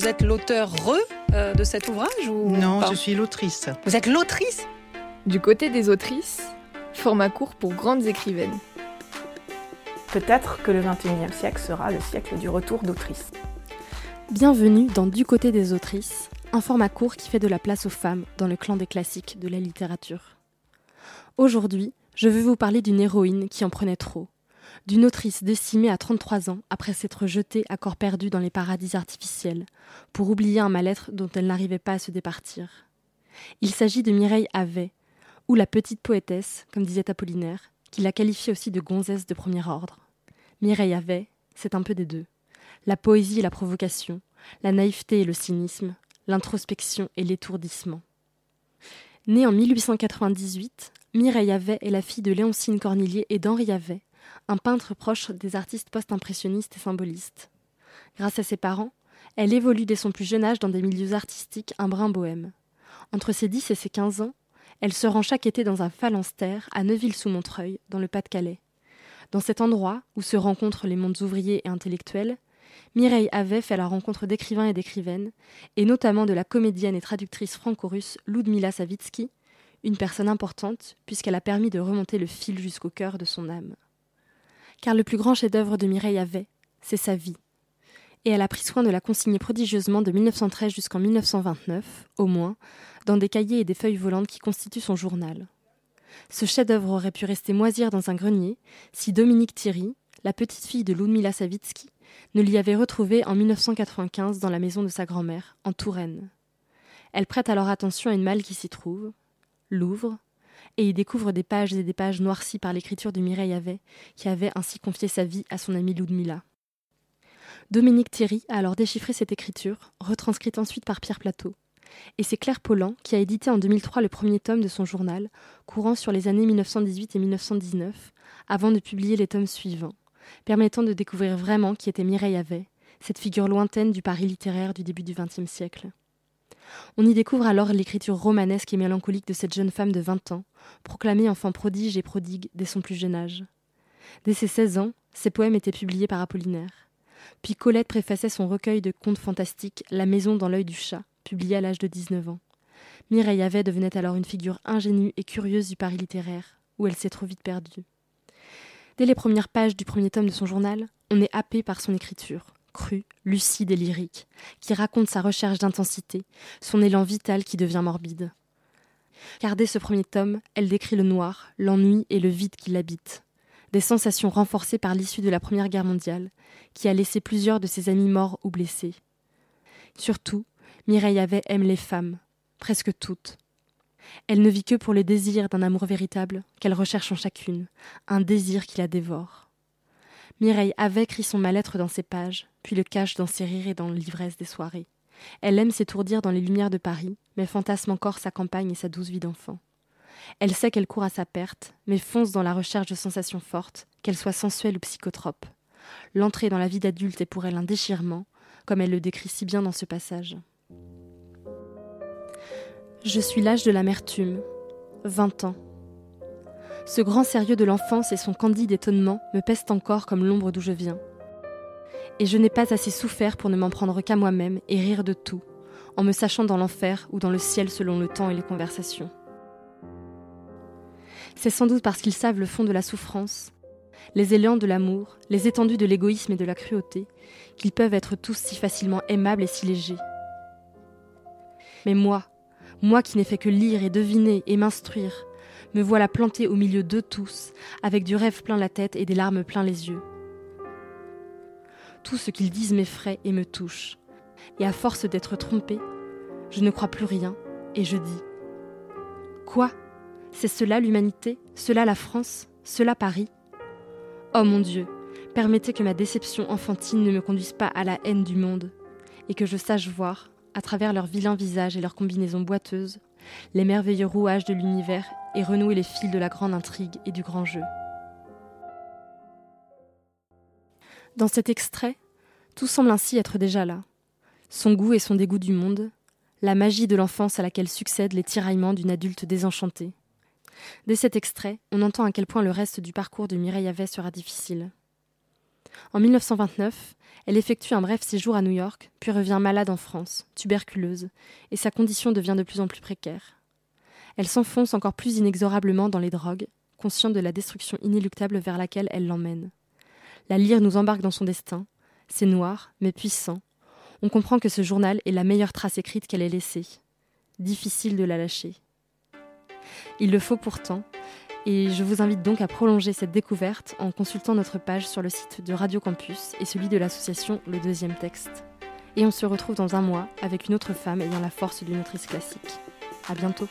Vous êtes l'auteur re euh, de cet ouvrage ou Non, pas je suis l'autrice. Vous êtes l'autrice Du côté des autrices, format court pour grandes écrivaines. Peut-être que le XXIe siècle sera le siècle du retour d'autrice. Bienvenue dans Du côté des autrices, un format court qui fait de la place aux femmes dans le clan des classiques de la littérature. Aujourd'hui, je veux vous parler d'une héroïne qui en prenait trop, d'une autrice décimée à 33 ans après s'être jetée à corps perdu dans les paradis artificiels, pour oublier un mal-être dont elle n'arrivait pas à se départir. Il s'agit de Mireille Havet, ou la petite poétesse, comme disait Apollinaire, qui la qualifiait aussi de gonzesse de premier ordre. Mireille Havet, c'est un peu des deux. La poésie et la provocation, la naïveté et le cynisme, l'introspection et l'étourdissement. Née en 1898, Mireille Havet est la fille de Léoncine Cornillier et d'Henri Havet, un peintre proche des artistes post-impressionnistes et symbolistes. Grâce à ses parents, elle évolue dès son plus jeune âge dans des milieux artistiques un brin bohème. Entre ses 10 et ses 15 ans, elle se rend chaque été dans un phalanstère à Neuville-sous-Montreuil, dans le Pas-de-Calais. Dans cet endroit, où se rencontrent les mondes ouvriers et intellectuels, Mireille Havet fait la rencontre d'écrivains et d'écrivaines, et notamment de la comédienne et traductrice franco-russe Ludmila Savitsky, une personne importante puisqu'elle a permis de remonter le fil jusqu'au cœur de son âme. Car le plus grand chef-d'œuvre de Mireille Havet, c'est sa vie. Et elle a pris soin de la consigner prodigieusement de 1913 jusqu'en 1929, au moins, dans des cahiers et des feuilles volantes qui constituent son journal. Ce chef-d'œuvre aurait pu rester moisir dans un grenier si Dominique Thierry, la petite fille de Ludmila Savitsky, ne l'y avait retrouvé en 1995 dans la maison de sa grand-mère, en Touraine. Elle prête alors attention à une malle qui s'y trouve, l'ouvre, et y découvre des pages et des pages noircies par l'écriture de Mireille Havet, qui avait ainsi confié sa vie à son amie Ludmila. Dominique Thierry a alors déchiffré cette écriture, retranscrite ensuite par Pierre Plateau. Et c'est Claire Pollan qui a édité en 2003 le premier tome de son journal, courant sur les années 1918 et 1919, avant de publier les tomes suivants, permettant de découvrir vraiment qui était Mireille Havet, cette figure lointaine du Paris littéraire du début du XXe siècle. On y découvre alors l'écriture romanesque et mélancolique de cette jeune femme de 20 ans, proclamée enfant prodige et prodigue dès son plus jeune âge. Dès ses 16 ans, ses poèmes étaient publiés par Apollinaire. Puis Colette préfaçait son recueil de contes fantastiques La maison dans l'œil du chat, publié à l'âge de 19 ans. Mireille Havet devenait alors une figure ingénue et curieuse du Paris littéraire, où elle s'est trop vite perdue. Dès les premières pages du premier tome de son journal, on est happé par son écriture, crue, lucide et lyrique, qui raconte sa recherche d'intensité, son élan vital qui devient morbide. Car dès ce premier tome, elle décrit le noir, l'ennui et le vide qui l'habitent. Des sensations renforcées par l'issue de la Première Guerre mondiale, qui a laissé plusieurs de ses amis morts ou blessés. Surtout, Mireille Havet aime les femmes, presque toutes. Elle ne vit que pour le désir d'un amour véritable qu'elle recherche en chacune, un désir qui la dévore. Mireille crie son mal-être dans ses pages, puis le cache dans ses rires et dans l'ivresse des soirées. Elle aime s'étourdir dans les lumières de Paris, mais fantasme encore sa campagne et sa douce vie d'enfant. Elle sait qu'elle court à sa perte, mais fonce dans la recherche de sensations fortes, qu'elles soient sensuelles ou psychotropes. L'entrée dans la vie d'adulte est pour elle un déchirement, comme elle le décrit si bien dans ce passage. Je suis l'âge de l'amertume, vingt ans. Ce grand sérieux de l'enfance et son candide étonnement me pèsent encore comme l'ombre d'où je viens. Et je n'ai pas assez souffert pour ne m'en prendre qu'à moi-même et rire de tout, en me sachant dans l'enfer ou dans le ciel selon le temps et les conversations. C'est sans doute parce qu'ils savent le fond de la souffrance, les élans de l'amour, les étendues de l'égoïsme et de la cruauté, qu'ils peuvent être tous si facilement aimables et si légers. Mais moi, moi qui n'ai fait que lire et deviner et m'instruire, me voilà plantée au milieu d'eux tous, avec du rêve plein la tête et des larmes plein les yeux. Tout ce qu'ils disent m'effraie et me touche, et à force d'être trompée, je ne crois plus rien, et je dis Quoi? C'est cela l'humanité? Cela la France? Cela Paris? Oh mon Dieu, permettez que ma déception enfantine ne me conduise pas à la haine du monde, et que je sache voir, à travers leurs vilains visages et leurs combinaisons boiteuses, les merveilleux rouages de l'univers et renouer les fils de la grande intrigue et du grand jeu. Dans cet extrait, tout semble ainsi être déjà là. Son goût et son dégoût du monde, la magie de l'enfance à laquelle succèdent les tiraillements d'une adulte désenchantée. Dès cet extrait, on entend à quel point le reste du parcours de Mireille Havet sera difficile. En 1929, elle effectue un bref séjour à New York, puis revient malade en France, tuberculeuse, et sa condition devient de plus en plus précaire. Elle s'enfonce encore plus inexorablement dans les drogues, consciente de la destruction inéluctable vers laquelle elle l'emmène. La lyre nous embarque dans son destin. C'est noir, mais puissant. On comprend que ce journal est la meilleure trace écrite qu'elle ait laissée. Difficile de la lâcher. Il le faut pourtant, et je vous invite donc à prolonger cette découverte en consultant notre page sur le site de Radio Campus et celui de l'association Le Deuxième Texte. Et on se retrouve dans un mois avec une autre femme ayant la force d'une autrice classique. À bientôt.